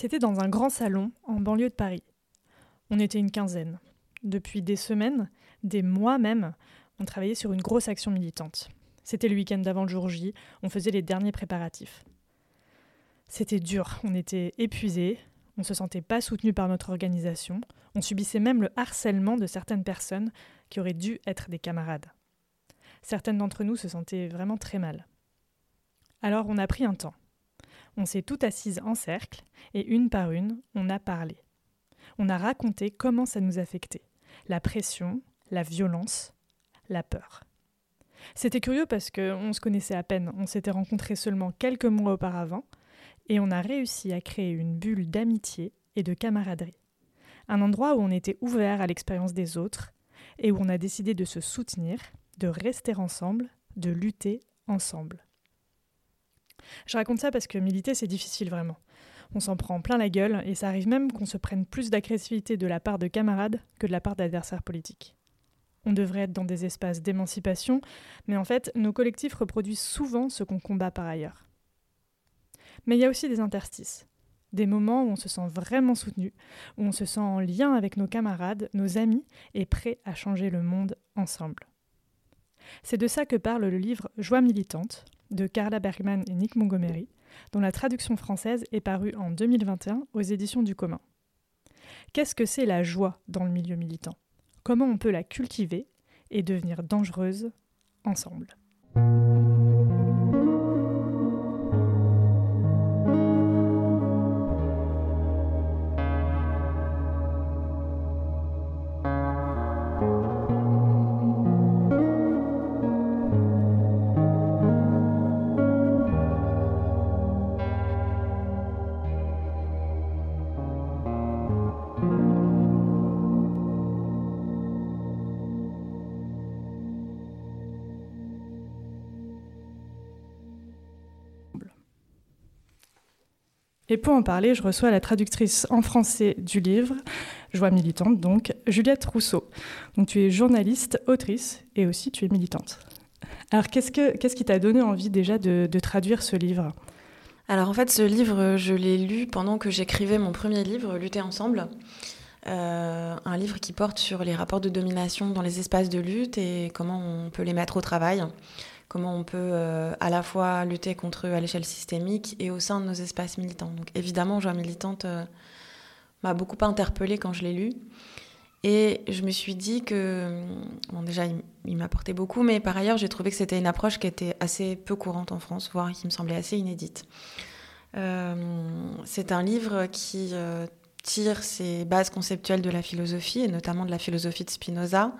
C'était dans un grand salon en banlieue de Paris. On était une quinzaine. Depuis des semaines, des mois même, on travaillait sur une grosse action militante. C'était le week-end d'avant le jour J, on faisait les derniers préparatifs. C'était dur, on était épuisés, on se sentait pas soutenu par notre organisation, on subissait même le harcèlement de certaines personnes qui auraient dû être des camarades. Certaines d'entre nous se sentaient vraiment très mal. Alors on a pris un temps. On s'est toutes assises en cercle et une par une, on a parlé. On a raconté comment ça nous affectait. La pression, la violence, la peur. C'était curieux parce qu'on se connaissait à peine, on s'était rencontrés seulement quelques mois auparavant, et on a réussi à créer une bulle d'amitié et de camaraderie. Un endroit où on était ouvert à l'expérience des autres et où on a décidé de se soutenir, de rester ensemble, de lutter ensemble. Je raconte ça parce que militer, c'est difficile vraiment. On s'en prend plein la gueule et ça arrive même qu'on se prenne plus d'agressivité de la part de camarades que de la part d'adversaires politiques. On devrait être dans des espaces d'émancipation, mais en fait, nos collectifs reproduisent souvent ce qu'on combat par ailleurs. Mais il y a aussi des interstices, des moments où on se sent vraiment soutenu, où on se sent en lien avec nos camarades, nos amis, et prêt à changer le monde ensemble. C'est de ça que parle le livre Joie militante de Carla Bergman et Nick Montgomery, dont la traduction française est parue en 2021 aux éditions du commun. Qu'est-ce que c'est la joie dans le milieu militant? Comment on peut la cultiver et devenir dangereuse ensemble? Et pour en parler, je reçois la traductrice en français du livre, Joie militante, donc, Juliette Rousseau. Donc tu es journaliste, autrice et aussi tu es militante. Alors qu'est-ce, que, qu'est-ce qui t'a donné envie déjà de, traduire ce livre? Alors en fait, ce livre, je l'ai lu pendant que j'écrivais mon premier livre, Lutter ensemble. Euh, un livre qui porte sur les rapports de domination dans les espaces de lutte et comment on peut les mettre au travail comment on peut euh, à la fois lutter contre eux à l'échelle systémique et au sein de nos espaces militants. Donc évidemment, Joie militante euh, m'a beaucoup interpellée quand je l'ai lu. Et je me suis dit que, bon déjà, il, m'a apporté beaucoup, mais par ailleurs, j'ai trouvé que c'était une approche qui était assez peu courante en France, voire qui me semblait assez inédite. Euh, c'est un livre qui tire ses bases conceptuelles de la philosophie, et notamment de la philosophie de Spinoza,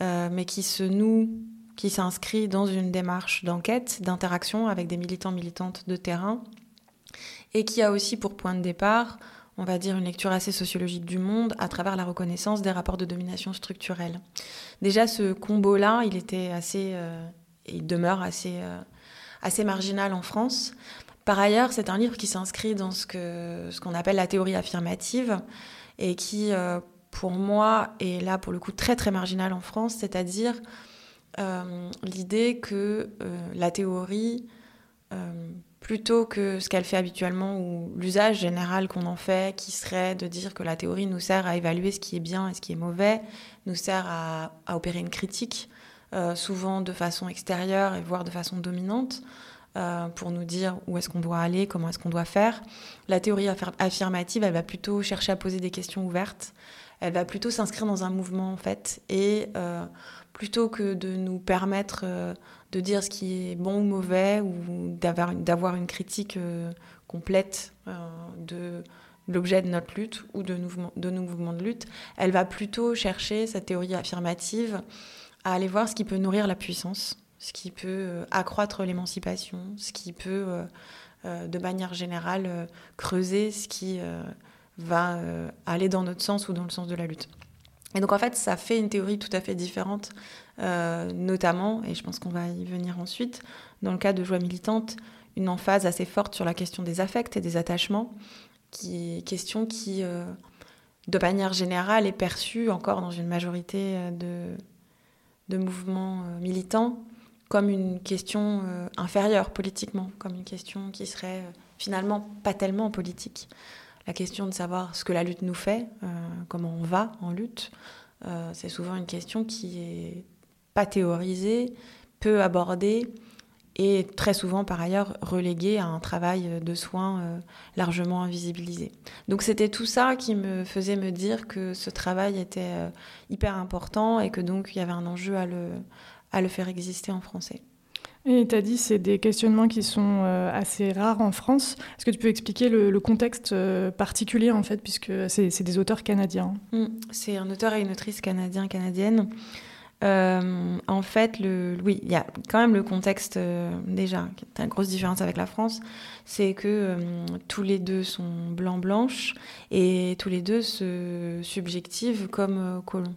mais qui se noue qui s'inscrit dans une démarche d'enquête, d'interaction avec des militants militantes de terrain, et qui a aussi pour point de départ, on va dire, une lecture assez sociologique du monde à travers la reconnaissance des rapports de domination structurelle. Déjà, ce combo-là, il était assez, euh, il demeure assez, euh, assez marginal en France. Par ailleurs, c'est un livre qui s'inscrit dans ce que ce qu'on appelle la théorie affirmative et qui, euh, pour moi, est là pour le coup très très marginal en France, c'est-à-dire l'idée que euh, la théorie, euh, plutôt que ce qu'elle fait habituellement ou l'usage général qu'on en fait, qui serait de dire que la théorie nous sert à évaluer ce qui est bien et ce qui est mauvais, nous sert à, opérer une critique, souvent de façon extérieure et voire de façon dominante. pour nous dire où est-ce qu'on doit aller, comment est-ce qu'on doit faire. La théorie affirmative, elle va plutôt chercher à poser des questions ouvertes. Elle va plutôt s'inscrire dans un mouvement, en fait, et plutôt que de nous permettre euh, de dire ce qui est bon ou mauvais ou d'avoir une critique euh, complète euh, de l'objet de notre lutte ou de, nos mouvements de lutte, elle va plutôt chercher cette théorie affirmative à aller voir ce qui peut nourrir la puissance, ce qui peut accroître l'émancipation, ce qui peut, de manière générale, creuser ce qui va aller dans notre sens ou dans le sens de la lutte. Et donc en fait, ça fait une théorie tout à fait différente, euh, notamment, et je pense qu'on va y venir ensuite, dans le cas de joie militante, une emphase assez forte sur la question des affects et des attachements, qui question qui, euh, de manière générale, est perçue encore dans une majorité euh, de, de mouvements militants comme une question inférieure politiquement, comme une question qui serait finalement pas tellement politique. La question de savoir ce que la lutte nous fait, comment on va en lutte, c'est souvent une question qui est pas théorisée, peu abordée et très souvent par ailleurs reléguée à un travail de soins largement invisibilisé. Donc c'était tout ça qui me faisait me dire que ce travail était hyper important et que donc il y avait un enjeu à le faire exister en français. Et tu as dit c'est des questionnements qui sont euh, assez rares en France. Est-ce que tu peux expliquer le, contexte euh, particulier en fait, puisque c'est des auteurs canadiens mmh. C'est un auteur et une autrice canadien-canadienne. Euh, en fait, le, oui, il y a quand même le contexte déjà, qui est une grosse différence avec la France, c'est que tous les deux sont blancs-blanches et tous les deux se subjectivent comme colons.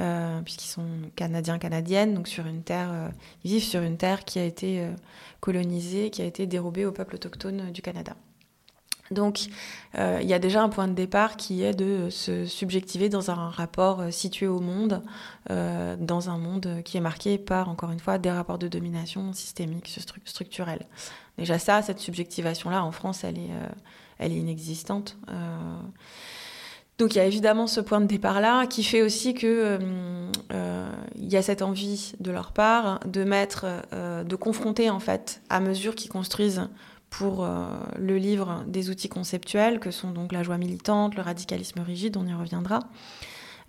Euh, puisqu'ils sont canadiens, canadiennes, donc sur une terre, euh, ils vivent sur une terre qui a été euh, colonisée, qui a été dérobée au peuple autochtone du Canada. Donc, il y a déjà un point de départ qui est de se subjectiver dans un rapport situé au monde, dans un monde qui est marqué par, encore une fois, des rapports de domination systémique, structurels. Déjà ça, cette subjectivation-là, en France, elle est, elle est inexistante. Donc il y a évidemment ce point de départ-là qui fait aussi que euh, euh, il y a cette envie de leur part de mettre, euh, de confronter en fait à mesure qu'ils construisent pour le livre des outils conceptuels que sont donc la joie militante, le radicalisme rigide, on y reviendra.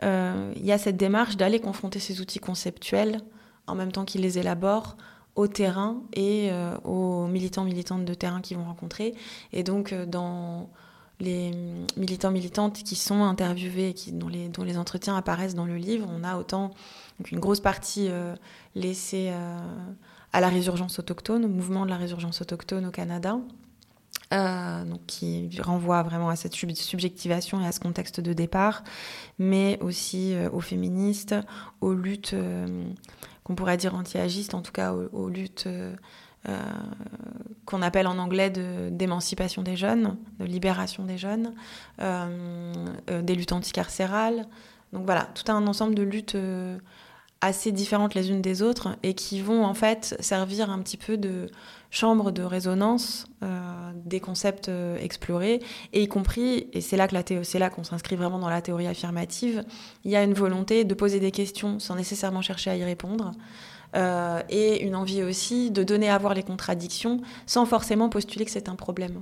Il y a cette démarche d'aller confronter ces outils conceptuels en même temps qu'ils les élaborent au terrain et aux militants militantes de terrain qu'ils vont rencontrer. Et donc dans les militants militantes qui sont interviewés dont, les, dont les entretiens apparaissent dans le livre, on a autant une grosse partie euh, laissée euh, à la résurgence autochtone, au mouvement de la résurgence autochtone au Canada, euh, donc qui renvoie vraiment à cette subjectivation et à ce contexte de départ, mais aussi aux féministes, aux luttes qu'on pourrait dire anti-agistes, en tout cas aux luttes euh, qu'on appelle en anglais d'émancipation des jeunes, de libération des jeunes, euh, euh, des luttes anticarcérales. Donc voilà, tout un ensemble de luttes assez différentes les unes des autres et qui vont en fait servir un petit peu de chambre de résonance des concepts explorés et y compris et c'est là que la c'est là qu'on s'inscrit vraiment dans la théorie affirmative il y a une volonté de poser des questions sans nécessairement chercher à y répondre euh, et une envie aussi de donner à voir les contradictions sans forcément postuler que c'est un problème.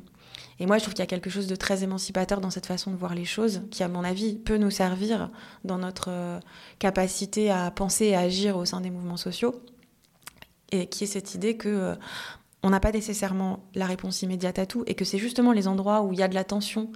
Et moi, je trouve qu'il y a quelque chose de très émancipateur dans cette façon de voir les choses, qui, à mon avis, peut nous servir dans notre euh, capacité à penser et à agir au sein des mouvements sociaux, et qui est cette idée que euh, on n'a pas nécessairement la réponse immédiate à tout, et que c'est justement les endroits où il y a de la tension,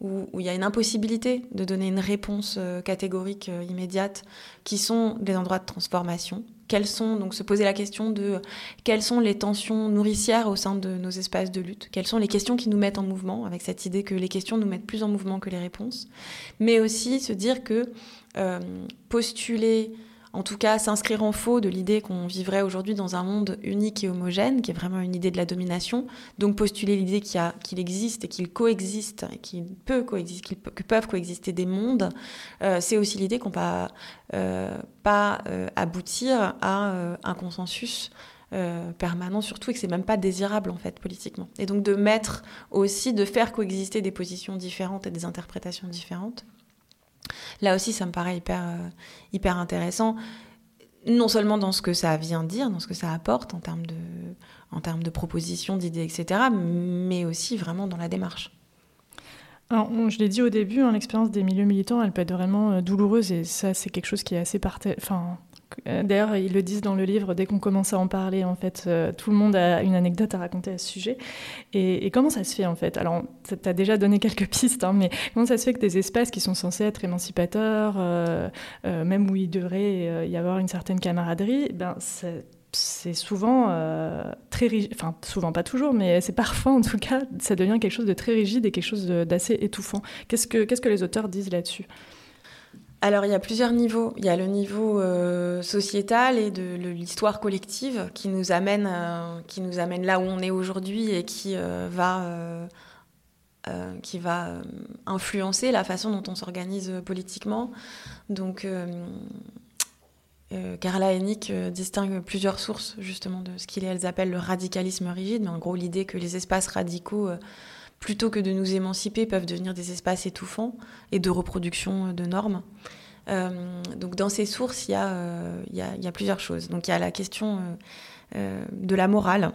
où, il y a une impossibilité de donner une réponse catégorique immédiate, qui sont des endroits de transformation, quelles sont. Donc se poser la question de quelles sont les tensions nourricières au sein de nos espaces de lutte, quelles sont les questions qui nous mettent en mouvement, avec cette idée que les questions nous mettent plus en mouvement que les réponses, mais aussi se dire que euh, postuler en tout cas s'inscrire en faux de l'idée qu'on vivrait aujourd'hui dans un monde unique et homogène, qui est vraiment une idée de la domination. Donc postuler l'idée qu'il existe et qu'il coexiste, et qu'il peut coexister, peuvent coexister des mondes, euh, c'est aussi l'idée qu'on ne va euh, pas euh, aboutir à un consensus permanent surtout et que c'est même pas désirable en fait politiquement. Et donc de mettre aussi, de faire coexister des positions différentes et des interprétations différentes. Là aussi, ça me paraît hyper, euh, hyper intéressant, non seulement dans ce que ça vient dire, dans ce que ça apporte en termes de, en termes de propositions, d'idées, etc., mais aussi vraiment dans la démarche. Alors, je l'ai dit au début, hein, l'expérience des milieux militants, elle peut être vraiment euh, douloureuse et ça, c'est quelque chose qui est assez enfin, euh, d'ailleurs, ils le disent dans le livre, dès qu'on commence à en parler, en fait, euh, tout le monde a une anecdote à raconter à ce sujet. Et, comment ça se fait, en fait? Alors, tu as déjà donné quelques pistes, hein, mais comment ça se fait que des espaces qui sont censés être émancipateurs, euh, même où il devrait y avoir une certaine camaraderie, ben, c'est souvent très rigide, enfin souvent pas toujours, mais c'est parfois en tout cas, ça devient quelque chose de très rigide et quelque chose d'assez étouffant. Qu'est-ce que, qu'est-ce que les auteurs disent là-dessus? Alors il y a plusieurs niveaux. Il y a le niveau euh, sociétal et de, l'histoire collective qui nous amène, euh, qui nous amène là où on est aujourd'hui et qui euh, va, qui va influencer la façon dont on s'organise politiquement. Donc Carla Hennig distingue plusieurs sources justement de ce qu'elles appellent le radicalisme rigide, mais en gros l'idée que les espaces radicaux plutôt que de nous émanciper, peuvent devenir des espaces étouffants et de reproduction de normes. donc dans ces sources, il y, a, plusieurs choses. Donc il y a la question de la morale,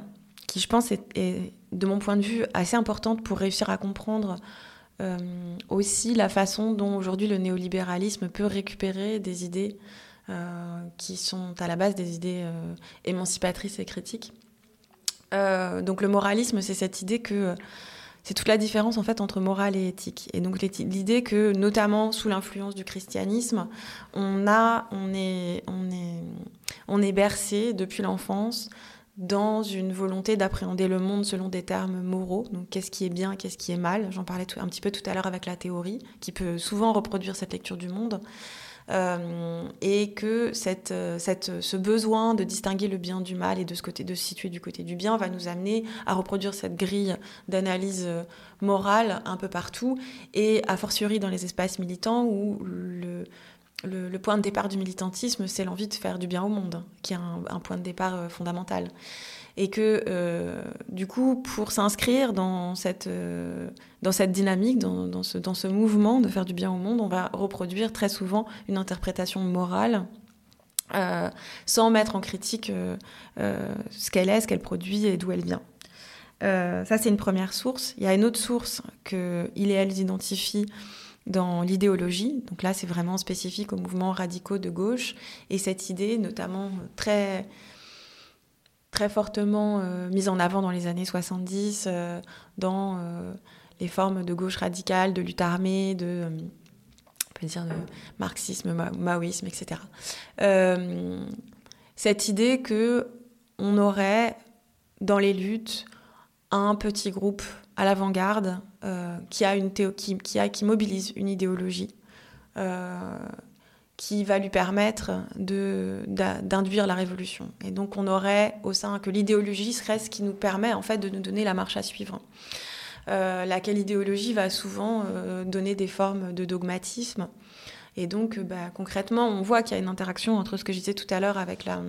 qui je pense est, de mon point de vue, assez importante pour réussir à comprendre aussi la façon dont aujourd'hui le néolibéralisme peut récupérer des idées euh, qui sont à la base des idées euh, émancipatrices et critiques. Euh, donc le moralisme, c'est cette idée que c'est toute la différence en fait entre morale et éthique. Et donc l'idée que, notamment sous l'influence du christianisme, on a, on est, on est, on est bercé depuis l'enfance dans une volonté d'appréhender le monde selon des termes moraux. Donc qu'est-ce qui est bien, qu'est-ce qui est mal? J'en parlais un petit peu tout à l'heure avec la théorie, qui peut souvent reproduire cette lecture du monde. Euh, et que euh, cette, ce besoin de distinguer le bien du mal et de, ce côté, de se situer du côté du bien va nous amener à reproduire cette grille d'analyse euh, morale un peu partout, et a fortiori dans les espaces militants où le, point de départ du militantisme, c'est l'envie de faire du bien au monde, qui est un point de départ fondamental et que euh, du coup, pour s'inscrire dans cette, euh, dans cette dynamique, dans, ce, dans ce mouvement de faire du bien au monde, on va reproduire très souvent une interprétation morale euh, sans mettre en critique ce qu'elle est, ce qu'elle produit et d'où elle vient. ça, c'est une première source. Il y a une autre source que il et elle identifient dans l'idéologie. Donc là, c'est vraiment spécifique aux mouvements radicaux de gauche. Et cette idée, notamment très très fortement euh, mise en avant dans les années 70 euh, dans euh, les formes de gauche radicale, de lutte armée, de, on peut dire de marxisme, maoïsme, etc. cette idée que on aurait dans les luttes un petit groupe à l'avant-garde qui qui, qui, qui mobilise une idéologie qui va lui permettre d'induire la révolution. Et donc on aurait au sein que l'idéologie serait ce qui nous permet en fait de nous donner la marche à suivre. Euh, laquelle idéologie va souvent euh, donner des formes de dogmatisme. Et donc bah, concrètement, on voit qu'il y a une interaction entre ce que je disais tout à l'heure avec la,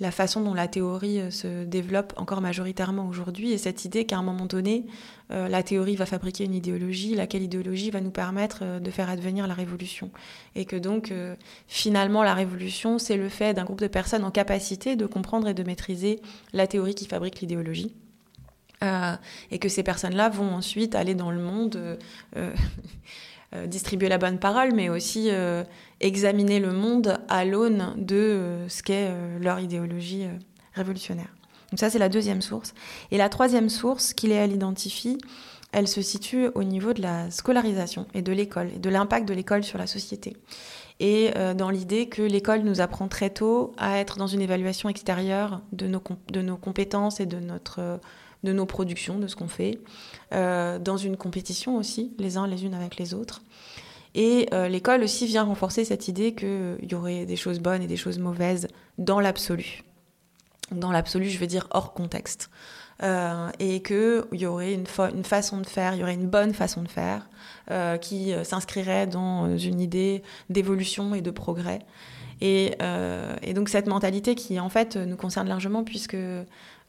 la façon dont la théorie euh, se développe encore majoritairement aujourd'hui et cette idée qu'à un moment donné, euh, la théorie va fabriquer une idéologie, laquelle idéologie va nous permettre euh, de faire advenir la révolution. Et que donc, finalement, la révolution, c'est le fait d'un groupe de personnes en capacité de comprendre et de maîtriser la théorie qui fabrique l'idéologie. et que ces personnes-là vont ensuite aller dans le monde distribuer la bonne parole, mais aussi euh, examiner le monde à l'aune de euh, ce qu'est leur idéologie révolutionnaire. Donc ça, c'est la deuxième source. Et la troisième source qu'il et elle identifie, elle se situe au niveau de la scolarisation et de l'école, et de l'impact de l'école sur la société. Et dans l'idée que l'école nous apprend très tôt à être dans une évaluation extérieure de nos, de nos compétences et de notre de nos productions, de ce qu'on fait, euh, dans une compétition aussi, les uns les unes avec les autres. Et euh, l'école aussi vient renforcer cette idée qu'il y aurait des choses bonnes et des choses mauvaises dans l'absolu. Dans l'absolu, je veux dire hors contexte. Euh, et qu'il y aurait une, façon de faire, il y aurait une bonne façon de faire qui s'inscrirait dans une idée d'évolution et de progrès. Et, donc cette mentalité qui en fait nous concerne largement puisque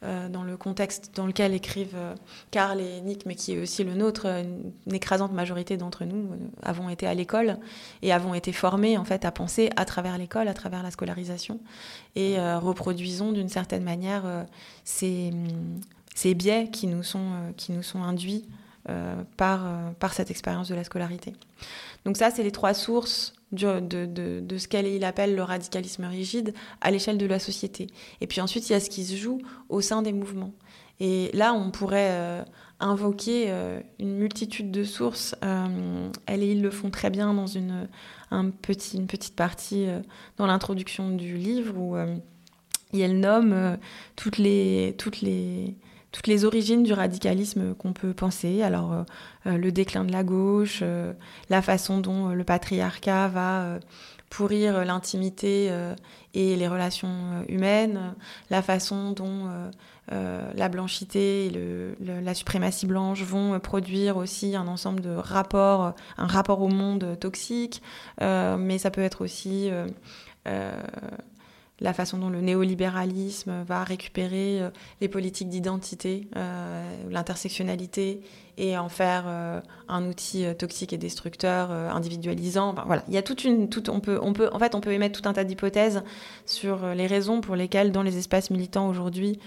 euh, dans le contexte dans lequel écrivent euh, Karl et Nick, mais qui est aussi le nôtre, une écrasante majorité d'entre nous euh, avons été à l'école et avons été formés en fait à penser à travers l'école, à travers la scolarisation, et reproduisons d'une certaine manière ces, ces, biais qui nous sont, qui nous sont induits par, par cette expérience de la scolarité. Donc ça, c'est les trois sources de, de, de, ce qu'il appelle le radicalisme rigide à l'échelle de la société. Et puis ensuite, il y a ce qui se joue au sein des mouvements. Et là, on pourrait euh, invoquer euh, une multitude de sources. Euh, elles et ils le font très bien dans une, un petit, une petite partie dans l'introduction du livre où elles nomment toutes les, toutes les, toutes les origines du radicalisme qu'on peut penser. Alors, euh, euh, le déclin de la gauche, euh, la façon dont le patriarcat va pourrir l'intimité et les relations humaines, la façon dont la blanchité et la suprématie blanche vont produire aussi un ensemble de rapports, un rapport au monde toxique, mais ça peut être aussi la façon dont le néolibéralisme va récupérer euh, les politiques d'identité, l'intersectionnalité et en faire un outil toxique et destructeur, individualisant. il y a toute une, on peut, on peut, en fait, on peut émettre tout un tas d'hypothèses sur les raisons pour lesquelles dans les espaces militants aujourd'hui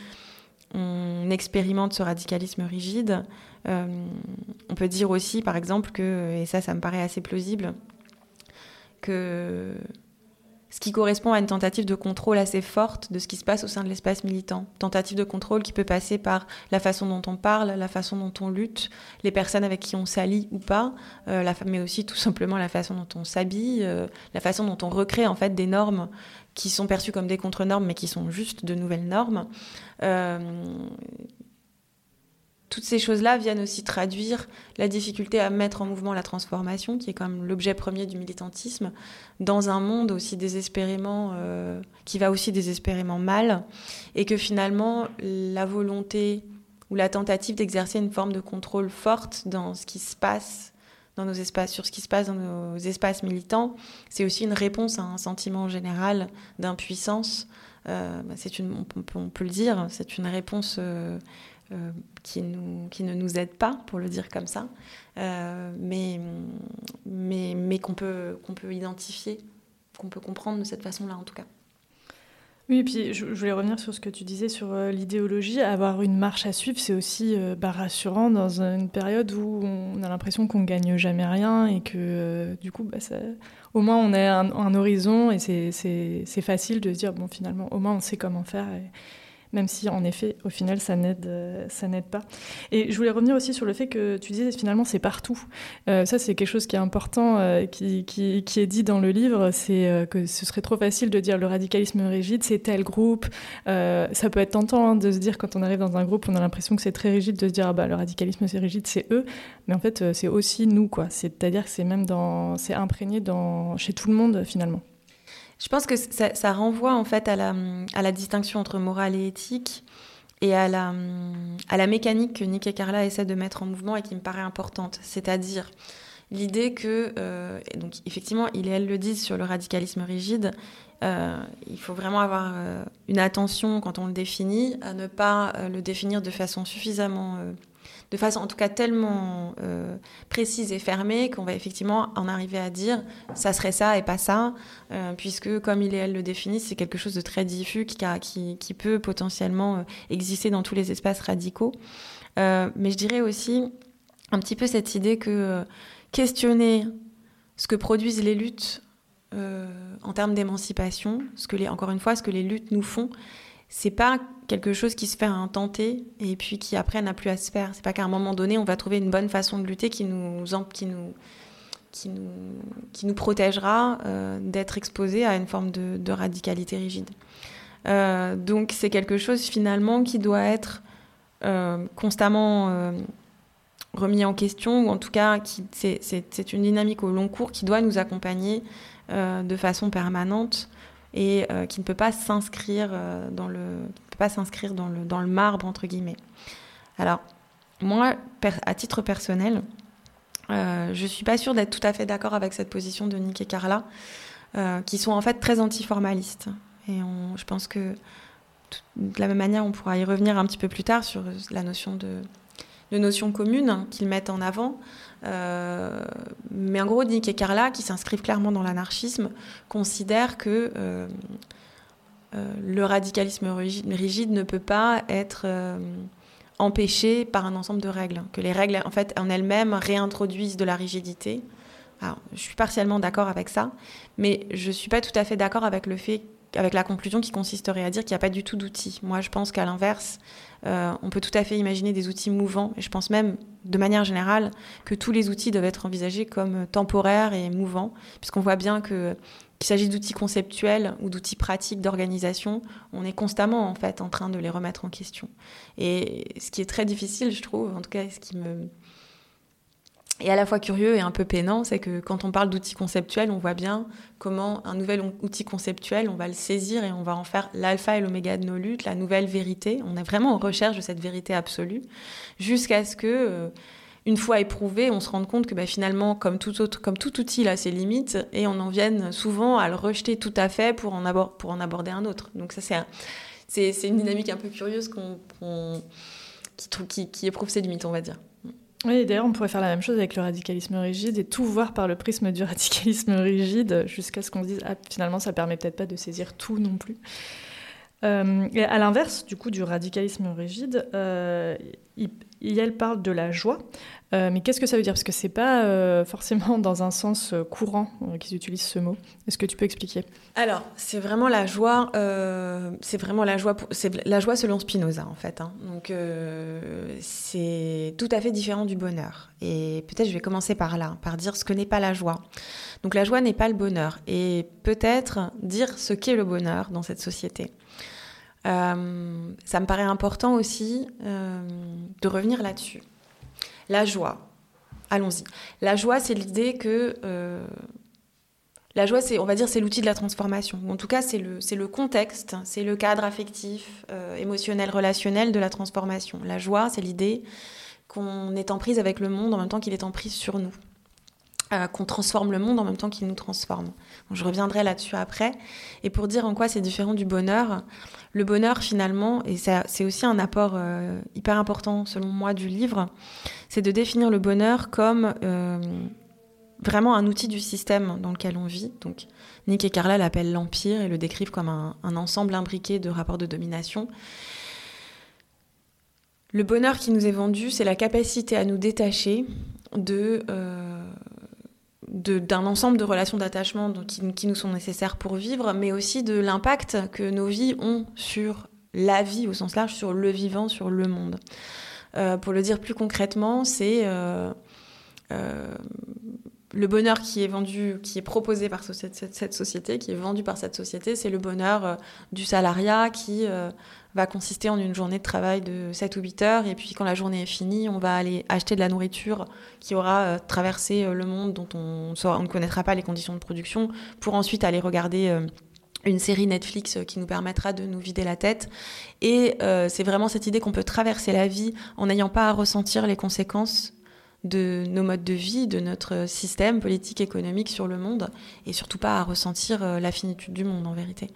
on expérimente ce radicalisme rigide. on peut dire aussi, par exemple, que, et ça, ça me paraît assez plausible, que ce qui correspond à une tentative de contrôle assez forte de ce qui se passe au sein de l'espace militant. Tentative de contrôle qui peut passer par la façon dont on parle, la façon dont on lutte, les personnes avec qui on s'allie ou pas, euh, mais aussi tout simplement la façon dont on s'habille, euh, la façon dont on recrée en fait des normes qui sont perçues comme des contre-normes mais qui sont juste de nouvelles normes. Euh, toutes ces choses-là viennent aussi traduire la difficulté à mettre en mouvement la transformation, qui est comme l'objet premier du militantisme, dans un monde aussi désespérément, euh, qui va aussi désespérément mal, et que finalement la volonté ou la tentative d'exercer une forme de contrôle forte dans ce qui se passe dans nos espaces, sur ce qui se passe dans nos espaces militants, c'est aussi une réponse à un sentiment général d'impuissance. Euh, bah, c'est une, on peut, le dire, c'est une réponse euh, euh, qui, ne nous aide pas, pour le dire comme ça, euh, mais, qu'on peut, identifier, qu'on peut comprendre de cette façon-là en tout cas. Oui, et puis je, voulais revenir sur ce que tu disais sur euh, l'idéologie. Avoir une marche à suivre, c'est aussi bah, rassurant dans une période où on a l'impression qu'on gagne jamais rien et que du coup, bah, au moins on a un, horizon et c'est facile de se dire, bon, finalement, au moins on sait comment faire. Même si en effet, au final, ça n'aide, euh, ça n'aide pas. Et je voulais revenir aussi sur le fait que tu disais finalement c'est partout. Euh, ça, c'est quelque chose qui est important, euh, qui, qui, est dit dans le livre, c'est que ce serait trop facile de dire le radicalisme rigide, c'est tel groupe. ça peut être tentant hein, de se dire quand on arrive dans un groupe, on a l'impression que c'est très rigide de se dire ah bah le radicalisme c'est rigide, c'est eux. Mais en fait, c'est aussi nous quoi. C'est-à-dire que c'est même dans, c'est imprégné dans chez tout le monde finalement. Je pense que ça, renvoie en fait à la, distinction entre morale et éthique et à la, à la mécanique que Nick et Carla essaient de mettre en mouvement et qui me paraît importante. C'est-à-dire l'idée que, euh, donc effectivement, il et elle le disent sur le radicalisme rigide, euh, il faut vraiment avoir euh, une attention quand on le définit à ne pas le définir de façon suffisamment de façon en tout cas tellement euh, précise et fermée qu'on va effectivement en arriver à dire ça serait ça et pas ça, euh, puisque comme il et elle le définissent, c'est quelque chose de très diffus qui, peut potentiellement euh, exister dans tous les espaces radicaux. mais je dirais aussi un petit peu cette idée que questionner ce que produisent les luttes en termes d'émancipation, ce que les, encore une fois, ce que les luttes nous font, c'est pas quelque chose qui se fait à un tenté et puis qui après n'a plus à se faire. C'est pas qu'à un moment donné, on va trouver une bonne façon de lutter qui nous, qui nous, qui nous, qui nous protégera euh, d'être exposé à une forme de, radicalité rigide. Euh, donc c'est quelque chose finalement qui doit être euh, constamment remis en question, ou en tout cas c'est une dynamique au long cours qui doit nous accompagner de façon permanente et euh, qui ne peut pas s'inscrire euh, dans le peut pas s'inscrire dans le dans le marbre entre guillemets. Alors moi, à titre personnel, euh, je suis pas sûre d'être tout à fait d'accord avec cette position de Nick et Carla, euh, qui sont en fait très antiformalistes. Et je pense que de la même manière, on pourra y revenir un petit peu plus tard sur la notion de, de notions communes qu'ils mettent en avant. Euh, mais en gros, Nick et Carla, qui s'inscrivent clairement dans l'anarchisme, considèrent que euh, euh, le radicalisme rigide ne peut pas être empêché par un ensemble de règles, que les règles, en fait, en elles-mêmes, réintroduisent de la rigidité. Alors, je suis partiellement d'accord avec ça, mais je ne suis pas tout à fait d'accord avec le fait avec la conclusion qui consisterait à dire qu'il n'y a pas du tout d'outils. Moi, je pense qu'à l'inverse, euh, on peut tout à fait imaginer des outils mouvants. Et je pense même, de manière générale, que tous les outils doivent être envisagés comme temporaires et mouvants, puisqu'on voit bien que qu'il s'agisse d'outils conceptuels ou d'outils pratiques d'organisation, on est constamment en fait en train de les remettre en question. Et ce qui est très difficile, je trouve, en tout cas, ce qui me et à la fois curieux et un peu peinant, c'est que quand on parle d'outils conceptuels, on voit bien comment un nouvel outil conceptuel, on va le saisir et on va en faire l'alpha et l'oméga de nos luttes, la nouvelle vérité. On est vraiment en recherche de cette vérité absolue, jusqu'à ce que euh, une fois éprouvé, on se rend compte que bah, finalement, comme tout, autre, comme tout outil, il a ses limites et on en vient souvent à le rejeter tout à fait pour en, pour en aborder un autre. Donc ça, c'est c'est une dynamique un peu curieuse qui, éprouve ses limites, on va dire. Oui, d'ailleurs, on pourrait faire la même chose avec le radicalisme rigide et tout voir par le prisme du radicalisme rigide jusqu'à ce qu'on se dise ah, finalement, ça permet peut-être pas de saisir tout non plus. Euh, et à l'inverse, du coup, du radicalisme rigide, euh, il, parle de la joie. Euh, mais qu'est-ce que ça veut dire? Parce que c'est pas euh, forcément dans un sens courant qu'ils utilisent ce mot. Est-ce que tu peux expliquer? Alors, c'est vraiment la joie. c'est vraiment la joie. C'est la joie selon Spinoza, en fait. Hein. Donc, c'est tout à fait différent du bonheur. Et peut-être je vais commencer par là, par dire ce que n'est pas la joie. Donc, la joie n'est pas le bonheur. Et peut-être dire ce qu'est le bonheur dans cette société. Euh, ça me paraît important aussi euh, de revenir là-dessus. La joie. Allons-y. La joie, c'est l'idée que euh, la joie, c'est, on va dire, c'est l'outil de la transformation. En tout cas, c'est le, c'est le contexte, c'est le cadre affectif, émotionnel, relationnel de la transformation. La joie, c'est l'idée qu'on est en prise avec le monde en même temps qu'il est en prise sur nous. Qu'on transforme le monde en même temps qu'il nous transforme. je reviendrai là-dessus après. Et pour dire en quoi c'est différent du bonheur, le bonheur finalement, et c'est aussi un apport euh, hyper important selon moi du livre, c'est de définir le bonheur comme euh, vraiment un outil du système dans lequel on vit. Donc Nick et Carla l'appellent l'empire et le décrivent comme un, ensemble imbriqué de rapports de domination. Le bonheur qui nous est vendu, c'est la capacité à nous détacher de, euh, d'un ensemble de relations d'attachement qui, nous sont nécessaires pour vivre, mais aussi de l'impact que nos vies ont sur la vie au sens large, sur le vivant, sur le monde. Euh, pour le dire plus concrètement, c'est euh, euh, le bonheur qui est vendu, qui est proposé par cette, société, qui est vendu par cette société, c'est le bonheur du salariat qui va consister en une journée de travail de 7 ou 8 heures. Et puis quand la journée est finie, on va aller acheter de la nourriture qui aura euh, traversé euh, le monde dont on, ne connaîtra pas les conditions de production, pour ensuite aller regarder euh, une série Netflix qui nous permettra de nous vider la tête. Et c'est vraiment cette idée qu'on peut traverser la vie en n'ayant pas à ressentir les conséquences de nos modes de vie, de notre système politique, économique sur le monde, et surtout pas à ressentir la finitude du monde en vérité.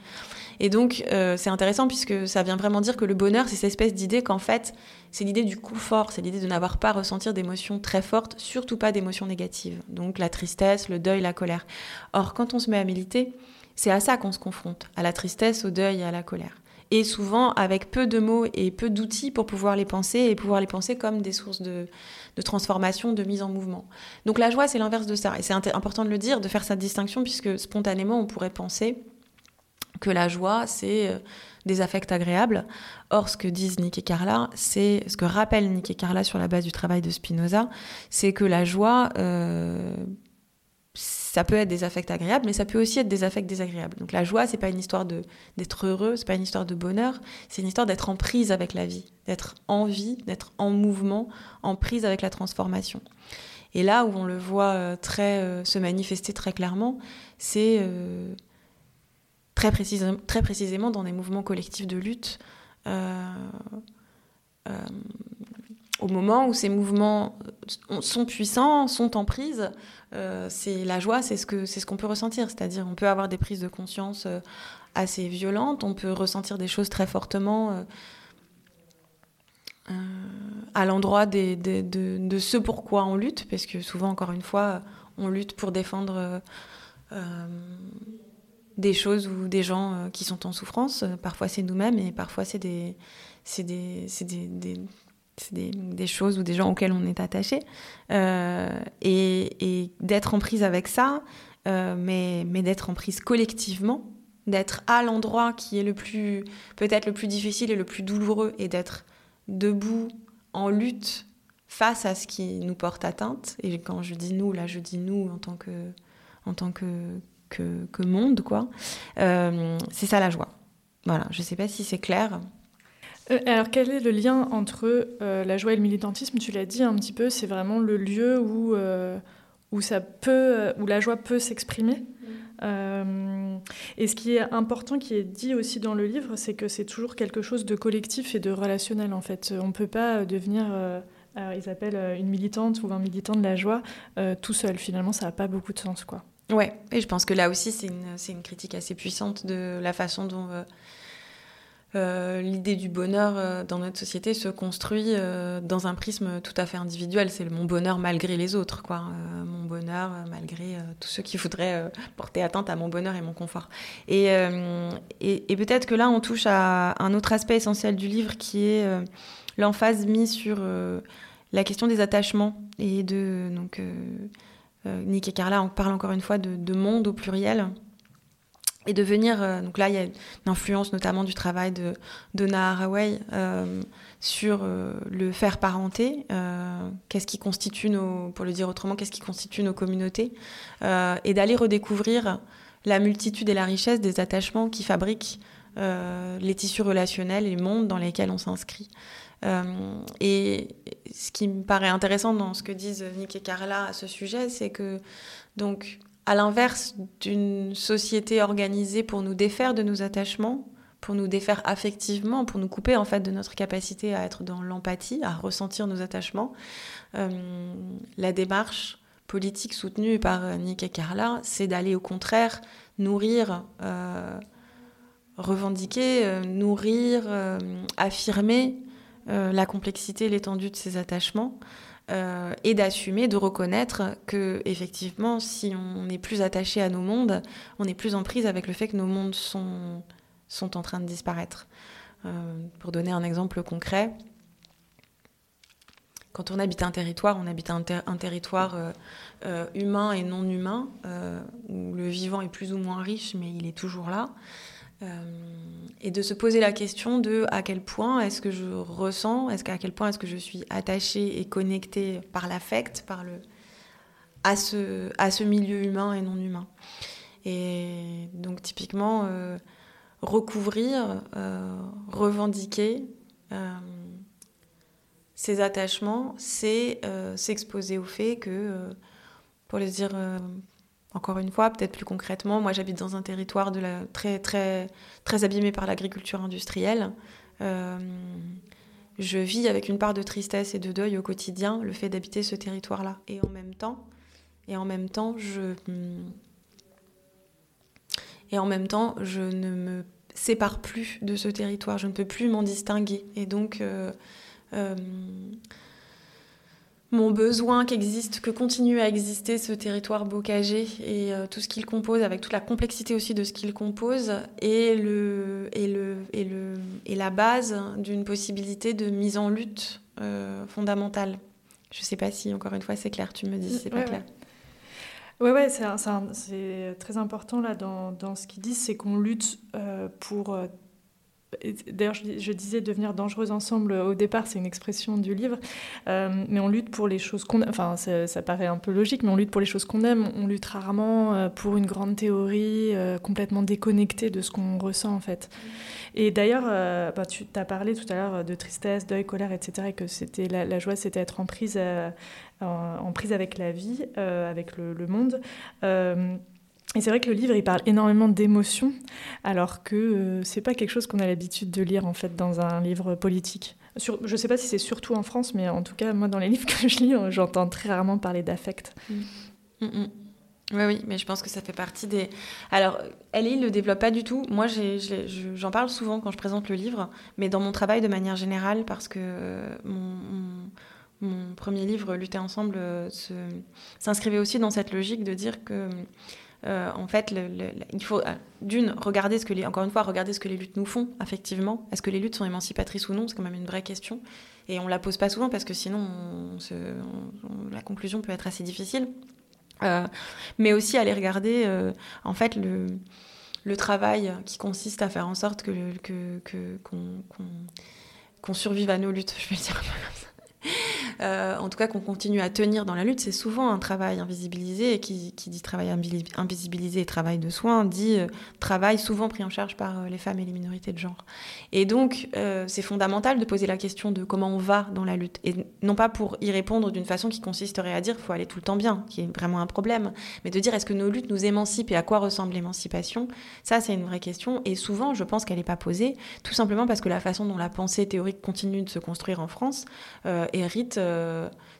Et donc, euh, c'est intéressant puisque ça vient vraiment dire que le bonheur, c'est cette espèce d'idée qu'en fait, c'est l'idée du confort, c'est l'idée de n'avoir pas à ressentir d'émotions très fortes, surtout pas d'émotions négatives. Donc, la tristesse, le deuil, la colère. Or, quand on se met à militer, c'est à ça qu'on se confronte, à la tristesse, au deuil et à la colère. Et souvent avec peu de mots et peu d'outils pour pouvoir les penser et pouvoir les penser comme des sources de, de transformation, de mise en mouvement. Donc la joie, c'est l'inverse de ça. Et c'est important de le dire, de faire cette distinction, puisque spontanément, on pourrait penser que la joie, c'est euh, des affects agréables. Or, ce que disent Nick et Carla, c'est ce que rappellent Nick et Carla sur la base du travail de Spinoza, c'est que la joie, euh, ça peut être des affects agréables, mais ça peut aussi être des affects désagréables. Donc la joie, c'est pas une histoire d'être heureux, c'est pas une histoire de bonheur, c'est une histoire d'être en prise avec la vie, d'être en vie, d'être en mouvement, en prise avec la transformation. Et là où on le voit euh, très se manifester très clairement, c'est très, précisément, dans des mouvements collectifs de lutte. Euh, euh, au moment où ces mouvements sont puissants, sont en prise, euh, c'est la joie, c'est ce ce qu'on peut ressentir. C'est-à-dire, on peut avoir des prises de conscience assez violentes, on peut ressentir des choses très fortement à l'endroit de, de, ce pourquoi on lutte, parce que souvent, encore une fois, on lutte pour défendre des choses ou des gens euh, qui sont en souffrance. Euh, parfois c'est nous-mêmes et parfois c'est des, des, des, des, des, choses ou des gens auxquels on est attaché. Euh, et, d'être en prise avec ça, mais, mais d'être en prise collectivement, d'être à l'endroit qui est le plus, peut-être le plus difficile et le plus douloureux, et d'être debout, en lutte face à ce qui nous porte atteinte. Et quand je dis nous, là je dis nous en tant que, en tant que, que, monde, quoi. Euh, c'est ça la joie. Voilà, je sais pas si c'est clair. Euh, alors, quel est le lien entre euh, la joie et le militantisme? Tu l'as dit un petit peu, c'est vraiment le lieu où, où, ça peut, où la joie peut s'exprimer. et ce qui est important, qui est dit aussi dans le livre, c'est que c'est toujours quelque chose de collectif et de relationnel, en fait. On ne peut pas devenir Alors, ils appellent une militante ou un militant de la joie tout seul. Finalement, ça n'a pas beaucoup de sens, quoi. Ouais, et je pense que là aussi, c'est une, une, critique assez puissante de la façon dont euh, l'idée du bonheur euh, dans notre société se construit euh, dans un prisme tout à fait individuel. C'est mon bonheur malgré les autres, quoi. mon bonheur malgré tous ceux qui voudraient porter atteinte à mon bonheur et mon confort. Et, et, peut-être que là, on touche à un autre aspect essentiel du livre qui est l'emphase mise sur la question des attachements et de donc Nick et Carla on parle encore une fois de, de monde au pluriel et de venir, euh, donc là il y a une influence notamment du travail de Donna Haraway euh, sur euh, le faire parenté, qu'est-ce qui constitue nos, pour le dire autrement, qu'est-ce qui constitue nos communautés, et d'aller redécouvrir la multitude et la richesse des attachements qui fabriquent les tissus relationnels et les mondes dans lesquels on s'inscrit. Et ce qui me paraît intéressant dans ce que disent Nick et Carla à ce sujet, c'est que donc à l'inverse d'une société organisée pour nous défaire de nos attachements, pour nous défaire affectivement, pour nous couper en fait de notre capacité à être dans l'empathie, à ressentir nos attachements, euh, la démarche politique soutenue par euh, Nick et Carla, c'est d'aller au contraire nourrir, euh, revendiquer, nourrir, affirmer la complexité, l'étendue de ces attachements. Euh, et d'assumer, de reconnaître que effectivement, si on est plus attaché à nos mondes, on est plus en prise avec le fait que nos mondes sont, sont en train de disparaître. Euh, pour donner un exemple concret, quand on habite un territoire, on habite un, territoire euh, humain et non humain, où le vivant est plus ou moins riche, mais il est toujours là. Euh, et de se poser la question de à quel point est-ce que je ressens, est-ce qu'à quel point est-ce que je suis attachée et connectée par l'affect, par le à ce, à ce milieu humain et non humain. Et donc typiquement, euh, recouvrir, euh, revendiquer ces attachements, c'est s'exposer au fait que, pour le dire encore une fois, peut-être plus concrètement, moi j'habite dans un territoire très, très, très abîmé par l'agriculture industrielle. Euh, je vis avec une part de tristesse et de deuil au quotidien le fait d'habiter ce territoire-là. Et en même temps, et en même temps, je et en même temps, je ne me sépare plus de ce territoire. Je ne peux plus m'en distinguer. Et donc, euh, euh, mon besoin qu'existe, que continue à exister ce territoire bocagé et euh, tout ce qu'il compose, avec toute la complexité aussi de ce qu'il compose, et, le, et, le, et, le, et la base d'une possibilité de mise en lutte euh, fondamentale. Je ne sais pas si, encore une fois, c'est clair, tu me dis, c'est pas clair. Oui, ouais, c'est très important là dans, dans ce qu'ils disent, c'est qu'on lutte euh, pour D'ailleurs, je, disais devenir dangereuse ensemble au départ, c'est une expression du livre, euh, mais on lutte pour les choses qu'on aime. Enfin, ça, paraît un peu logique, mais on lutte pour les choses qu'on aime. On lutte rarement euh, pour une grande théorie euh, complètement déconnectée de ce qu'on ressent en fait. Et d'ailleurs, bah, tu as parlé tout à l'heure de tristesse, deuil, colère, etc., et que c'était la, joie, c'était être en prise, en, prise avec la vie, avec le monde. Et c'est vrai que le livre, il parle énormément d'émotions, alors que euh, c'est pas quelque chose qu'on a l'habitude de lire en fait dans un livre politique. Sur, je sais pas si c'est surtout en France, mais en tout cas, moi, dans les livres que je lis, j'entends très rarement parler d'affect. Mm. Mm, mm. Oui, oui, mais je pense que ça fait partie des. Alors, elle, il le développe pas du tout. Moi, j'en parle souvent quand je présente le livre, mais dans mon travail de manière générale, parce que euh, mon, mon, premier livre, Lutter ensemble, euh, s'inscrivait aussi dans cette logique de dire que euh, en fait, il faut euh, d'une regarder ce que les, encore une fois, regarder ce que les luttes nous font, effectivement. Est-ce que les luttes sont émancipatrices ou non? C'est quand même une vraie question. Et on la pose pas souvent parce que sinon, la conclusion peut être assez difficile. Euh, mais aussi aller regarder, en fait, le, travail qui consiste à faire en sorte que, qu'on, survive à nos luttes, je vais le dire comme ça. Euh, en tout cas qu'on continue à tenir dans la lutte, c'est souvent un travail invisibilisé. Et qui, dit travail invisibilisé et travail de soins dit euh, travail souvent pris en charge par euh, les femmes et les minorités de genre. Et donc, c'est fondamental de poser la question de comment on va dans la lutte. Et non pas pour y répondre d'une façon qui consisterait à dire qu'il faut aller tout le temps bien, qui est vraiment un problème, mais de dire est-ce que nos luttes nous émancipent et à quoi ressemble l'émancipation? Ça, c'est une vraie question. Et souvent, je pense qu'elle n'est pas posée, tout simplement parce que la façon dont la pensée théorique continue de se construire en France hérite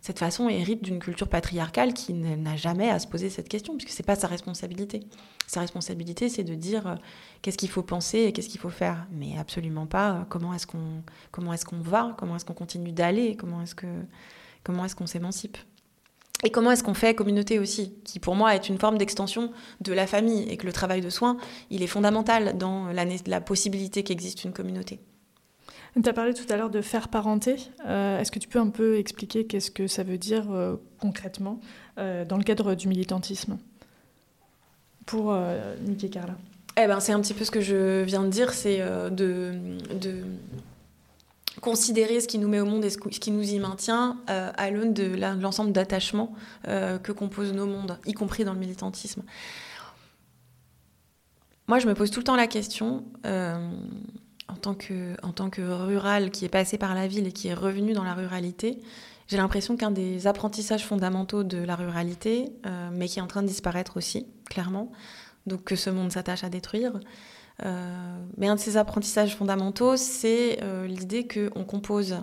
cette façon hérite d'une culture patriarcale qui n'a jamais à se poser cette question, puisque c'est pas sa responsabilité. Sa responsabilité, c'est de dire euh, qu'est-ce qu'il faut penser et qu'est-ce qu'il faut faire, mais absolument pas euh, comment est-ce qu'on est-ce va, comment est-ce qu'on continue d'aller, comment est-ce que comment est-ce qu'on s'émancipe. Et comment est-ce qu'on fait communauté aussi, qui pour moi est une forme d'extension de la famille, et que le travail de soins, il est fondamental dans la possibilité qu'existe une communauté. Tu as parlé tout à l'heure de faire parenté. Euh, est-ce que tu peux un peu expliquer qu'est-ce que ça veut dire euh, concrètement euh, dans le cadre du militantisme pour Niki et Carla? Eh ben, C'est un petit peu ce que je viens de dire, c'est de, de, considérer ce qui nous met au monde et ce qui nous y maintient à l'aune de l'ensemble d'attachements que composent nos mondes, y compris dans le militantisme. Moi, je me pose tout le temps la question en tant que, rural qui est passé par la ville et qui est revenu dans la ruralité, j'ai l'impression qu'un des apprentissages fondamentaux de la ruralité, euh, mais qui est en train de disparaître aussi, clairement, donc que ce monde s'attache à détruire, euh, mais un de ces apprentissages fondamentaux, c'est euh, l'idée qu'on compose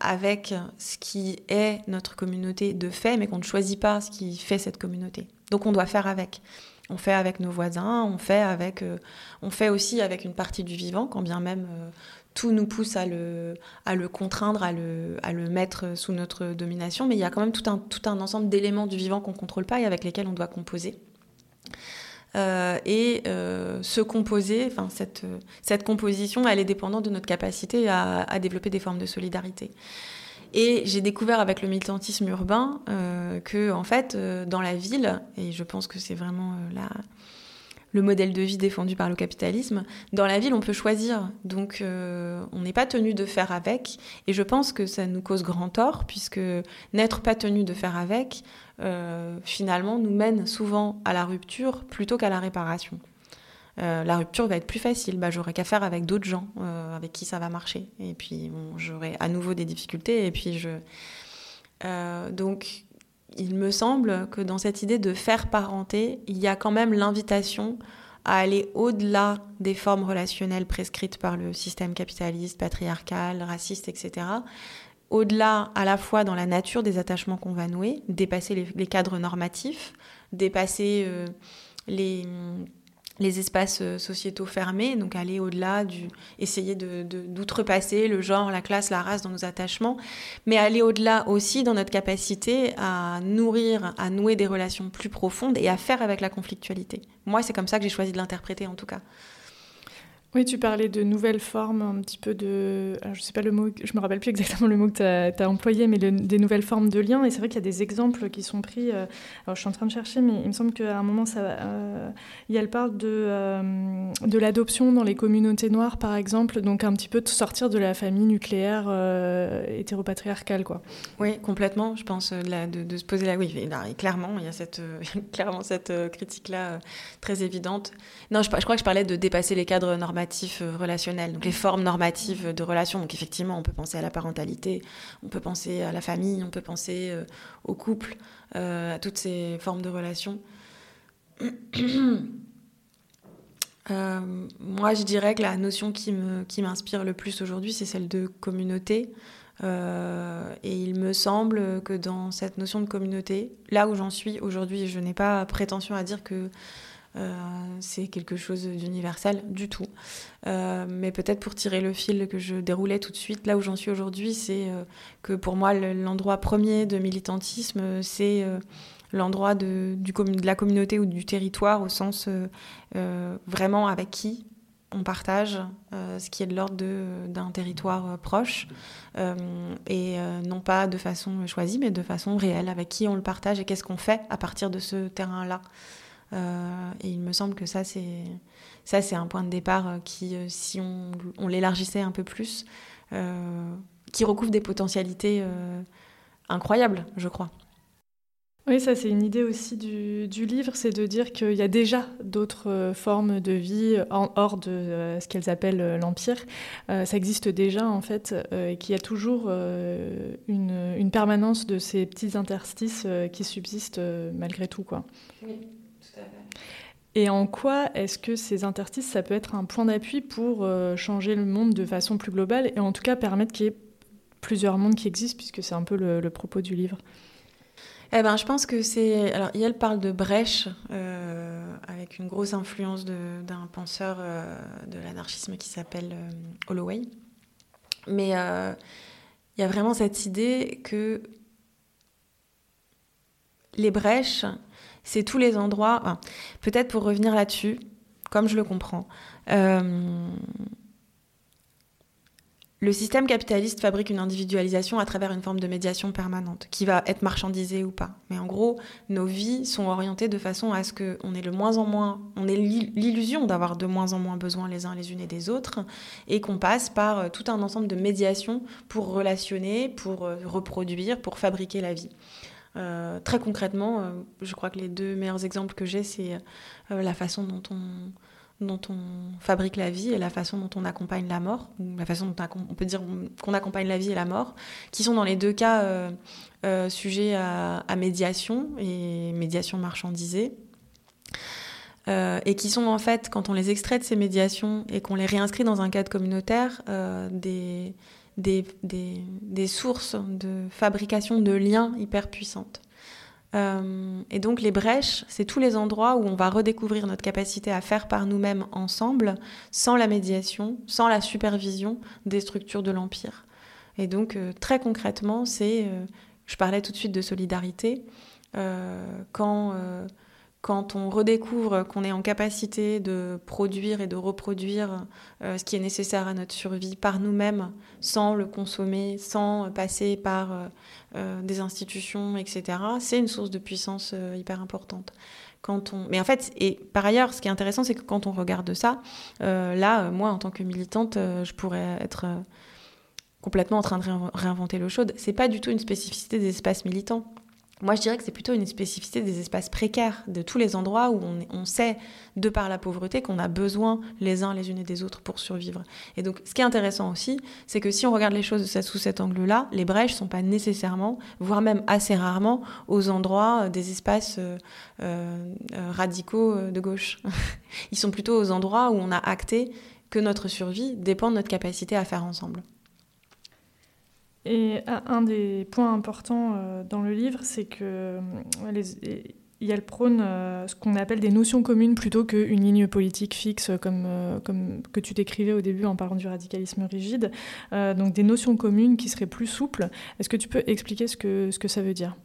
avec ce qui est notre communauté de fait, mais qu'on ne choisit pas ce qui fait cette communauté. Donc on doit faire avec. On fait avec nos voisins, on fait, avec, euh, on fait aussi avec une partie du vivant, quand bien même euh, tout nous pousse à le, contraindre, à le, mettre sous notre domination. Mais il y a quand même tout un, ensemble d'éléments du vivant qu'on ne contrôle pas et avec lesquels on doit composer. Euh, et se composer, enfin cette, composition, elle est dépendante de notre capacité à développer des formes de solidarité. Et j'ai découvert avec le militantisme urbain euh, que, en fait, euh, dans la ville, et je pense que c'est vraiment euh, le modèle de vie défendu par le capitalisme, dans la ville, on peut choisir. Donc, on n'est pas tenu de faire avec. Et je pense que ça nous cause grand tort, puisque n'être pas tenu de faire avec, finalement, nous mène souvent à la rupture plutôt qu'à la réparation. Euh, la rupture va être plus facile. Bah, j'aurai qu'à faire avec d'autres gens euh, avec qui ça va marcher. Et puis, j'aurai à nouveau des difficultés. Et puis, je. Euh, donc, il me semble que dans cette idée de faire parenté, il y a quand même l'invitation à aller au-delà des formes relationnelles prescrites par le système capitaliste, patriarcal, raciste, etc. Au-delà, à la fois dans la nature des attachements qu'on va nouer, dépasser les, cadres normatifs, dépasser les les espaces euh, sociétaux fermés, donc aller au-delà du, essayer d'outrepasser le genre, la classe, la race dans nos attachements, mais aller au-delà aussi dans notre capacité à nourrir, à nouer des relations plus profondes et à faire avec la conflictualité. Moi, c'est comme ça que j'ai choisi de l'interpréter en tout cas. Oui, tu parlais de nouvelles formes, un petit peu de. je sais pas le mot, je me rappelle plus exactement le mot que tu as, employé, mais des nouvelles formes de liens. Et c'est vrai qu'il y a des exemples qui sont pris. Euh, alors, je suis en train de chercher, mais il me semble qu'à un moment, ça, euh, elle parle de, euh, de l'adoption dans les communautés noires, par exemple. Donc, un petit peu de sortir de la famille nucléaire euh, hétéropatriarcale, quoi. Oui, complètement. Je pense de, de, se poser là. Oui, clairement, il y a cette, clairement cette critique-là très évidente. Non, je, je crois que je parlais de dépasser les cadres normatifs euh, relationnels, donc les formes normatives de relations. Donc effectivement, on peut penser à la parentalité, on peut penser à la famille, on peut penser euh, au couple, euh, à toutes ces formes de relations. moi, je dirais que la notion qui m'inspire qui le plus aujourd'hui, c'est celle de communauté. et il me semble que dans cette notion de communauté, là où j'en suis aujourd'hui, je n'ai pas prétention à dire que c'est quelque chose d'universel du tout. Euh, mais peut-être pour tirer le fil que je déroulais tout de suite, là où j'en suis aujourd'hui, c'est euh, que pour moi, l'endroit premier de militantisme, c'est l'endroit de la communauté ou du territoire au sens vraiment avec qui on partage ce qui est de l'ordre d'un territoire proche et non pas de façon choisie mais de façon réelle avec qui on le partage et qu'est-ce qu'on fait à partir de ce terrain-là. Euh, et il me semble que ça, c'est ça, c'est un point de départ euh, qui, euh, si on, on l'élargissait un peu plus, qui recouvre des potentialités incroyables, je crois. Oui, ça c'est une idée aussi du, du livre, c'est de dire qu'il y a déjà d'autres formes de vie en, hors de ce qu'elles appellent l'Empire. ça existe déjà en fait, et qu'il y a toujours une, une, permanence de ces petits interstices qui subsistent malgré tout. Quoi. Oui. Et en quoi est-ce que ces interstices, ça peut être un point d'appui pour euh, changer le monde de façon plus globale et en tout cas permettre qu'il y ait plusieurs mondes qui existent, puisque c'est un peu le, propos du livre? Eh ben, je pense que c'est. Alors, Yel parle de brèche, euh, avec une grosse influence d'un penseur euh, de l'anarchisme qui s'appelle euh, Holloway. Mais il y a vraiment cette idée que les brèches, c'est tous les endroits. Peut-être pour revenir là-dessus, comme je le comprends. Le système capitaliste fabrique une individualisation à travers une forme de médiation permanente, qui va être marchandisée ou pas. Mais en gros, nos vies sont orientées de façon à ce qu'on ait le moins en moins, on ait l'illusion d'avoir de moins en moins besoin les uns les unes et des autres, et qu'on passe par euh, tout un ensemble de médiations pour relationner, pour euh, reproduire, pour fabriquer la vie. Euh, très concrètement, je crois que les deux meilleurs exemples que j'ai, c'est la façon dont on fabrique la vie et la façon dont on accompagne la mort, ou la façon dont on peut dire qu'on accompagne la vie et la mort, qui sont dans les deux cas euh, euh, sujets à, médiation et médiation marchandisée. Euh, et qui sont en fait, quand on les extrait de ces médiations et qu'on les réinscrit dans un cadre communautaire, des, des, des, sources de fabrication de liens hyper puissantes. Euh, et donc les brèches, c'est tous les endroits où on va redécouvrir notre capacité à faire par nous-mêmes ensemble, sans la médiation, sans la supervision des structures de l'Empire. Et donc euh, très concrètement, c'est, euh, je parlais tout de suite de solidarité, quand quand on redécouvre qu'on est en capacité de produire et de reproduire euh, ce qui est nécessaire à notre survie par nous-mêmes, sans le consommer, sans passer par euh, euh, des institutions, etc., c'est une source de puissance hyper importante. Quand on... Mais en fait, et par ailleurs, ce qui est intéressant, c'est que quand on regarde ça, là, moi, en tant que militante, je pourrais être complètement en train de réinventer l'eau chaude. C'est pas du tout une spécificité des espaces militants. Moi, je dirais que c'est plutôt une spécificité des espaces précaires, de tous les endroits où on, sait, de par la pauvreté, qu'on a besoin les uns les unes et des autres pour survivre. Et donc, ce qui est intéressant aussi, c'est que si on regarde les choses sous cet angle-là, les brèches ne sont pas nécessairement, voire même assez rarement, aux endroits euh, des espaces euh, euh, radicaux de gauche. Ils sont plutôt aux endroits où on a acté que notre survie dépend de notre capacité à faire ensemble. Et un des points importants euh, dans le livre, c'est que euh, les, le prône euh, ce qu'on appelle des notions communes plutôt qu'une ligne politique fixe comme, que tu décrivais au début en parlant du radicalisme rigide. donc des notions communes qui seraient plus souples. Est-ce que tu peux expliquer ce que, ce que ça veut dire?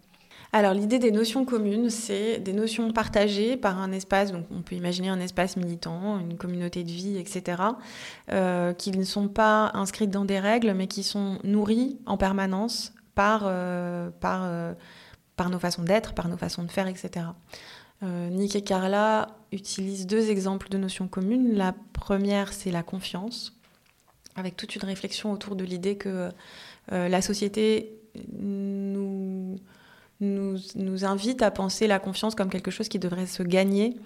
Alors l'idée des notions communes, c'est des notions partagées par un espace, donc on peut imaginer un espace militant, une communauté de vie, etc., euh, qui ne sont pas inscrites dans des règles, mais qui sont nourries en permanence par, euh, euh, par nos façons d'être, par nos façons de faire, etc. Nick et Carla utilisent deux exemples de notions communes. La première, c'est la confiance, avec toute une réflexion autour de l'idée que la société nous nous, invite à penser la confiance comme quelque chose qui devrait se gagner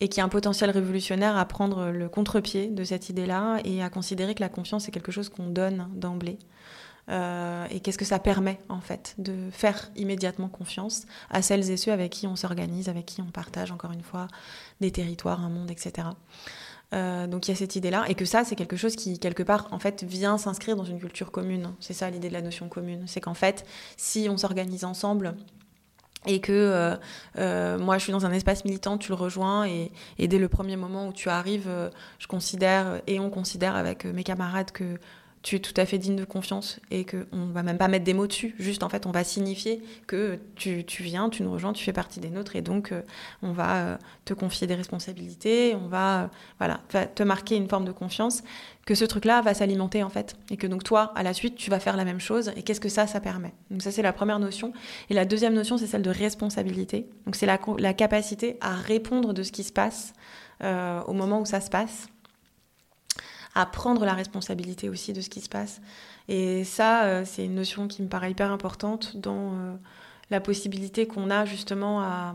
et qui a un potentiel révolutionnaire à prendre le contre-pied de cette idée-là et à considérer que la confiance est quelque chose qu'on donne d'emblée. Euh, et qu'est-ce que ça permet en fait de faire immédiatement confiance à celles et ceux avec qui on s'organise, avec qui on partage encore une fois des territoires, un monde, etc. Euh, donc il y a cette idée-là, et que ça, c'est quelque chose qui, quelque part, en fait, vient s'inscrire dans une culture commune. C'est ça l'idée de la notion commune. C'est qu'en fait, si on s'organise ensemble, et que euh, euh, moi je suis dans un espace militant, tu le rejoins et, dès le premier moment où tu arrives, je considère et on considère avec mes camarades que tu es tout à fait digne de confiance et qu'on ne va même pas mettre des mots dessus. Juste, en fait, on va signifier que tu, viens, tu nous rejoins, tu fais partie des nôtres et donc euh, on va euh, te confier des responsabilités, on va euh, voilà, te marquer une forme de confiance, que ce truc-là va s'alimenter en fait et que donc toi, à la suite, tu vas faire la même chose et qu'est-ce que ça, ça permet? Donc ça, c'est la première notion. Et la deuxième notion, c'est celle de responsabilité. Donc c'est la, la, capacité à répondre de ce qui se passe au moment où ça se passe à prendre la responsabilité aussi de ce qui se passe. Et ça, euh, c'est une notion qui me paraît hyper importante dans euh, la possibilité qu'on a justement à,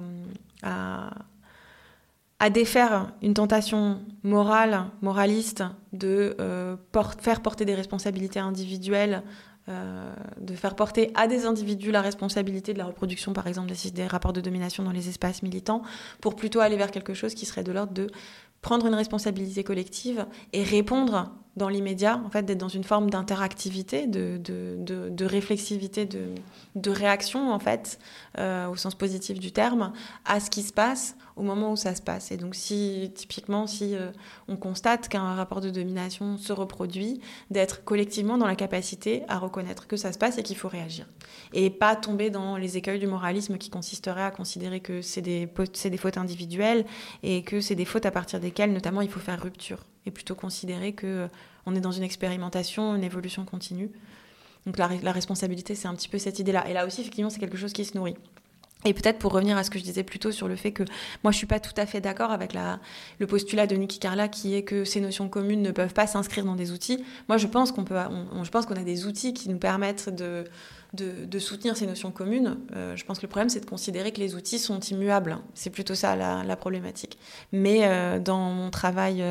à, défaire une tentation morale, moraliste, de euh, faire porter des responsabilités individuelles de faire porter à des individus la responsabilité de la reproduction, par exemple, des, des, rapports de domination dans les espaces militants, pour plutôt aller vers quelque chose qui serait de l'ordre de prendre une responsabilité collective et répondre dans l'immédiat, en fait, d'être dans une forme d'interactivité, de, réflexivité, de, réaction, en fait, euh, au sens positif du terme, à ce qui se passe au moment où ça se passe. Et donc, si, typiquement, si euh, on constate qu'un rapport de domination se reproduit, d'être collectivement dans la capacité à reconnaître que ça se passe et qu'il faut réagir. Et pas tomber dans les écueils du moralisme qui consisterait à considérer que c'est des fautes individuelles et que c'est des fautes à partir desquelles, notamment, il faut faire rupture et plutôt considérer que euh, on est dans une expérimentation, une évolution continue. Donc la, responsabilité, c'est un petit peu cette idée-là. Et là aussi, effectivement, c'est quelque chose qui se nourrit. Et peut-être pour revenir à ce que je disais plus tôt sur le fait que moi je suis pas tout à fait d'accord avec le postulat de Niki Carla qui est que ces notions communes ne peuvent pas s'inscrire dans des outils. Moi je pense qu'on a des outils qui nous permettent de, soutenir ces notions communes. Euh, je pense que le problème c'est de considérer que les outils sont immuables. C'est plutôt ça la, problématique. Mais euh, dans mon travail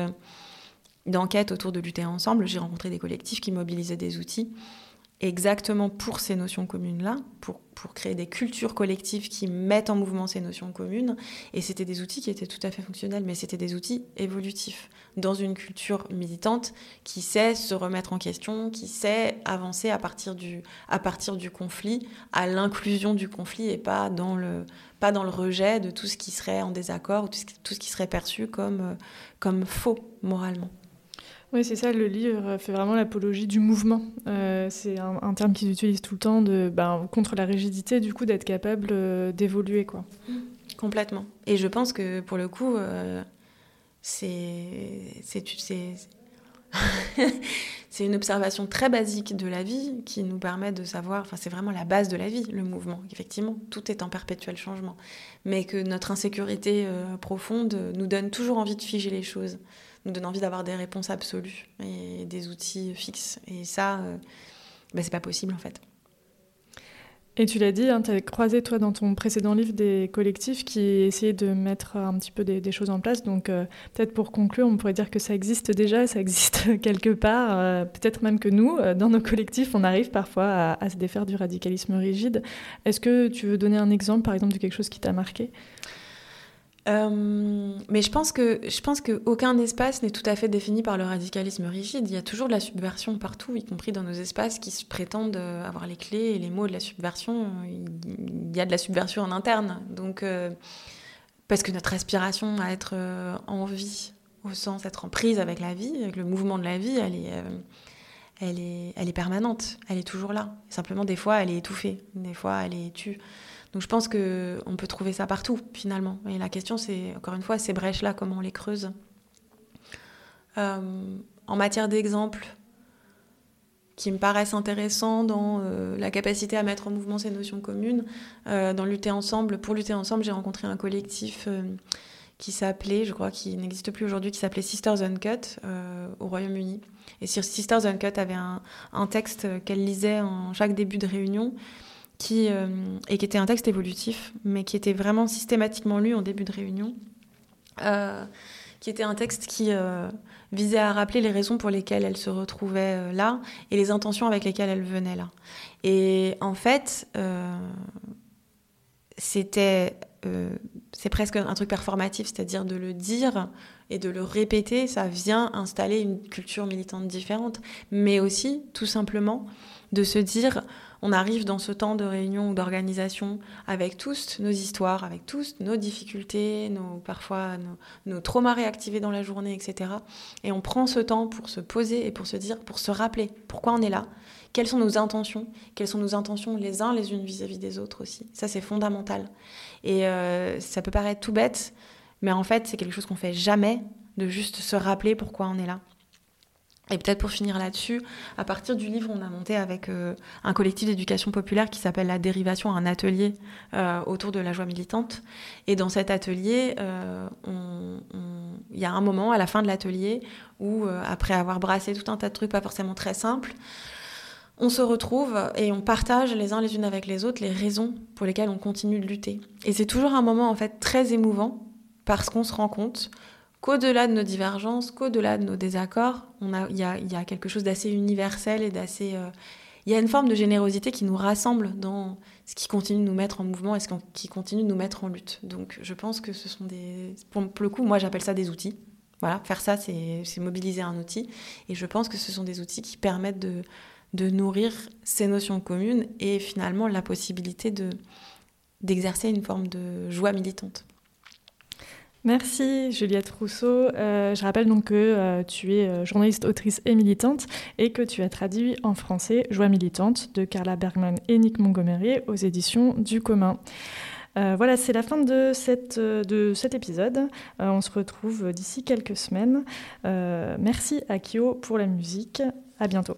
d'enquête autour de lutter ensemble, j'ai rencontré des collectifs qui mobilisaient des outils exactement pour ces notions communes-là, pour, pour créer des cultures collectives qui mettent en mouvement ces notions communes. Et c'était des outils qui étaient tout à fait fonctionnels, mais c'était des outils évolutifs dans une culture militante qui sait se remettre en question, qui sait avancer à partir du, à partir du conflit, à l'inclusion du conflit et pas dans, le, pas dans le rejet de tout ce qui serait en désaccord ou tout ce, tout ce qui serait perçu comme, comme faux moralement. Oui, c'est ça, le livre fait vraiment l'apologie du mouvement. Euh, c'est un, terme qu'ils utilisent tout le temps ben, contre la rigidité, du coup, d'être capable euh, d'évoluer. quoi. Complètement. Et je pense que pour le coup, euh, c'est c'est une observation très basique de la vie qui nous permet de savoir, enfin c'est vraiment la base de la vie, le mouvement. Effectivement, tout est en perpétuel changement. Mais que notre insécurité profonde nous donne toujours envie de figer les choses nous donne envie d'avoir des réponses absolues et des outils fixes. Et ça, bah, c'est pas possible en fait. Et tu l'as dit, hein, tu as croisé toi dans ton précédent livre des collectifs qui essayaient de mettre un petit peu des, choses en place. Donc euh, peut-être pour conclure, on pourrait dire que ça existe déjà, ça existe quelque part. Euh, peut-être même que nous, dans nos collectifs, on arrive parfois à se défaire du radicalisme rigide. Est-ce que tu veux donner un exemple, par exemple, de quelque chose qui t'a marqué? Euh, mais je pense que je pense qu'aucun espace n'est tout à fait défini par le radicalisme rigide. Il y a toujours de la subversion partout, y compris dans nos espaces qui se prétendent euh, avoir les clés et les mots de la subversion. Il y a de la subversion en interne. Donc, euh, parce que notre aspiration à être en vie, au sens d'être en prise avec la vie, avec le mouvement de la vie, elle est, elle est, elle est permanente. Elle est toujours là. Simplement, des fois, elle est étouffée. Des fois, elle est tue. Donc je pense qu'on peut trouver ça partout finalement. Et la question c'est, encore une fois, ces brèches-là, comment on les creuse euh, En matière d'exemples qui me paraissent intéressants dans euh, la capacité à mettre en mouvement ces notions communes, euh, dans lutter ensemble, pour lutter ensemble, j'ai rencontré un collectif qui s'appelait, je crois qu'il n'existe plus aujourd'hui, qui s'appelait Sisters Uncut au Royaume-Uni. Et Sisters Uncut avait un texte qu'elle lisait en chaque début de réunion qui, euh, et qui était un texte évolutif, mais qui était vraiment systématiquement lu en début de réunion, euh, qui était un texte qui euh, visait à rappeler les raisons pour lesquelles elle se retrouvait là et les intentions avec lesquelles elle venait là. Et en fait, c'était c'est presque un truc performatif, c'est-à-dire de le dire et de le répéter, ça vient installer une culture militante différente, mais aussi tout simplement de se dire on arrive dans ce temps de réunion ou d'organisation avec tous nos histoires, avec tous nos difficultés, nos, parfois nos, traumas réactivés dans la journée, etc. Et on prend ce temps pour se poser et pour se dire, pour se rappeler pourquoi on est là, quelles sont nos intentions, quelles sont nos intentions les uns les unes vis-à-vis des autres aussi. Ça, c'est fondamental. Et euh, ça peut paraître tout bête, mais en fait, c'est quelque chose qu'on fait jamais, de juste se rappeler pourquoi on est là. Et peut-être pour finir là-dessus, à partir du livre, on a monté avec euh, un collectif d'éducation populaire qui s'appelle La Dérivation, un atelier euh, autour de la joie militante. Et dans cet atelier, euh, il y a un moment à la fin de l'atelier où, après avoir brassé tout un tas de trucs pas forcément très simples, on se retrouve et on partage les uns les unes avec les autres les raisons pour lesquelles on continue de lutter. Et c'est toujours un moment en fait très émouvant parce qu'on se rend compte qu'au-delà de nos divergences, qu'au-delà de nos désaccords, il y a, quelque chose d'assez universel et d'assez... Euh, il y a une forme de générosité qui nous rassemble dans ce qui continue de nous mettre en mouvement et ce qui continue de nous mettre en lutte. Donc je pense que ce sont des... Pour, le coup, moi j'appelle ça des outils. Voilà, faire ça, c'est mobiliser un outil. Et je pense que ce sont des outils qui permettent de, nourrir ces notions communes et finalement la possibilité de d'exercer une forme de joie militante. Merci Juliette Rousseau. Euh, je rappelle donc que euh, tu es euh, journaliste, autrice et militante et que tu as traduit en français Joie militante de Carla Bergman et Nick Montgomery aux éditions du commun. voilà, c'est la fin de, cet épisode. on se retrouve d'ici quelques semaines. merci à Kyo pour la musique. À bientôt.